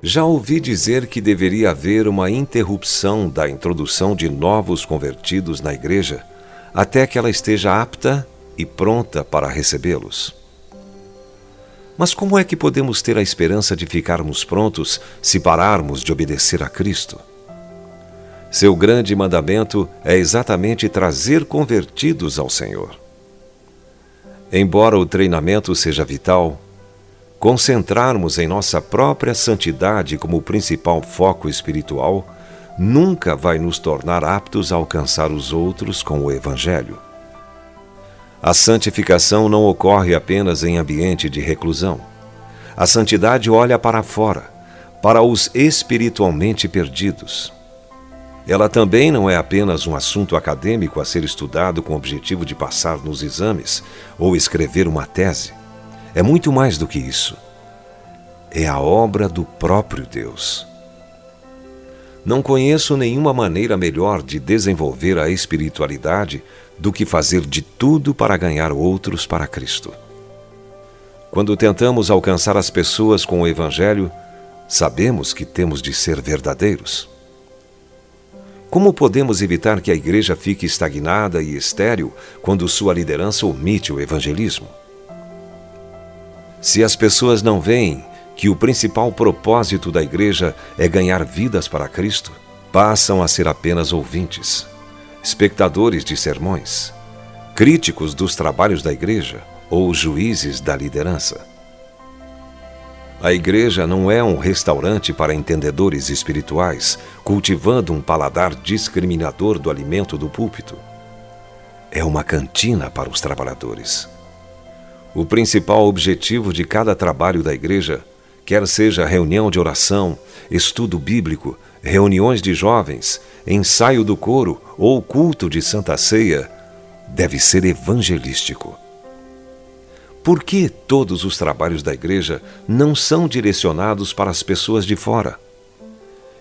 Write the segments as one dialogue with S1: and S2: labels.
S1: Já ouvi dizer que deveria haver uma interrupção da introdução de novos convertidos na igreja até que ela esteja apta e pronta para recebê-los. Mas como é que podemos ter a esperança de ficarmos prontos se pararmos de obedecer a Cristo? Seu grande mandamento é exatamente trazer convertidos ao Senhor. Embora o treinamento seja vital, concentrarmos em nossa própria santidade como principal foco espiritual nunca vai nos tornar aptos a alcançar os outros com o Evangelho. A santificação não ocorre apenas em ambiente de reclusão. A santidade olha para fora, para os espiritualmente perdidos. Ela também não é apenas um assunto acadêmico a ser estudado com o objetivo de passar nos exames ou escrever uma tese. É muito mais do que isso. É a obra do próprio Deus. Não conheço nenhuma maneira melhor de desenvolver a espiritualidade do que fazer de tudo para ganhar outros para Cristo. Quando tentamos alcançar as pessoas com o Evangelho, sabemos que temos de ser verdadeiros. Como podemos evitar que a igreja fique estagnada e estéril quando sua liderança omite o evangelismo? Se as pessoas não veem que o principal propósito da igreja é ganhar vidas para Cristo, passam a ser apenas ouvintes, espectadores de sermões, críticos dos trabalhos da igreja ou juízes da liderança. A igreja não é um restaurante para entendedores espirituais, cultivando um paladar discriminador do alimento do púlpito. É uma cantina para os trabalhadores. O principal objetivo de cada trabalho da igreja quer seja reunião de oração, estudo bíblico, reuniões de jovens, ensaio do coro ou culto de Santa Ceia, deve ser evangelístico. Por que todos os trabalhos da igreja não são direcionados para as pessoas de fora?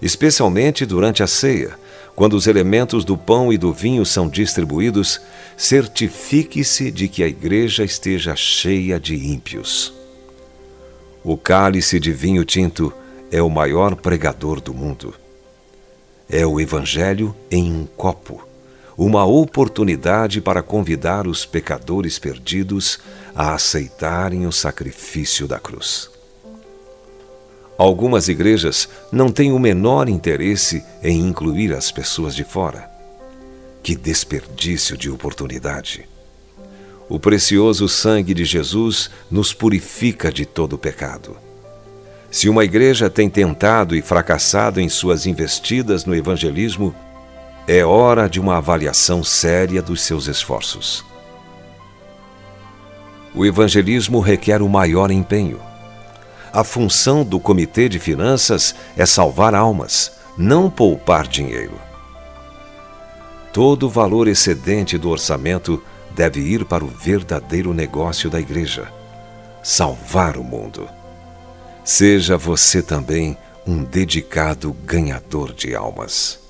S1: Especialmente durante a ceia, quando os elementos do pão e do vinho são distribuídos, certifique-se de que a igreja esteja cheia de ímpios. O cálice de vinho tinto é o maior pregador do mundo. É o Evangelho em um copo, uma oportunidade para convidar os pecadores perdidos a aceitarem o sacrifício da cruz. Algumas igrejas não têm o menor interesse em incluir as pessoas de fora. Que desperdício de oportunidade! O precioso sangue de Jesus nos purifica de todo pecado. Se uma igreja tem tentado e fracassado em suas investidas no evangelismo, é hora de uma avaliação séria dos seus esforços. O evangelismo requer o maior empenho. A função do Comitê de Finanças é salvar almas, não poupar dinheiro. Todo o valor excedente do orçamento deve ir para o verdadeiro negócio da igreja: salvar o mundo. Seja você também um dedicado ganhador de almas.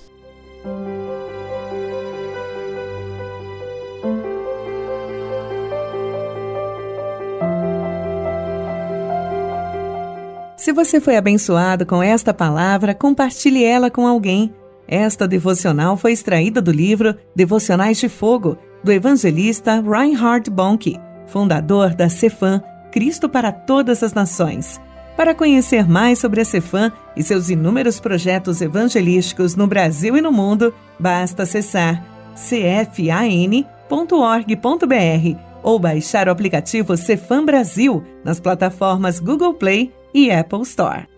S2: Se você foi abençoado com esta palavra, compartilhe ela com alguém. Esta devocional foi extraída do livro Devocionais de Fogo do evangelista Reinhard Bonnke, fundador da Cefam, Cristo para Todas as Nações. Para conhecer mais sobre a Cefam e seus inúmeros projetos evangelísticos no Brasil e no mundo, basta acessar cfan.org.br ou baixar o aplicativo Cefam Brasil nas plataformas Google Play e Apple Store.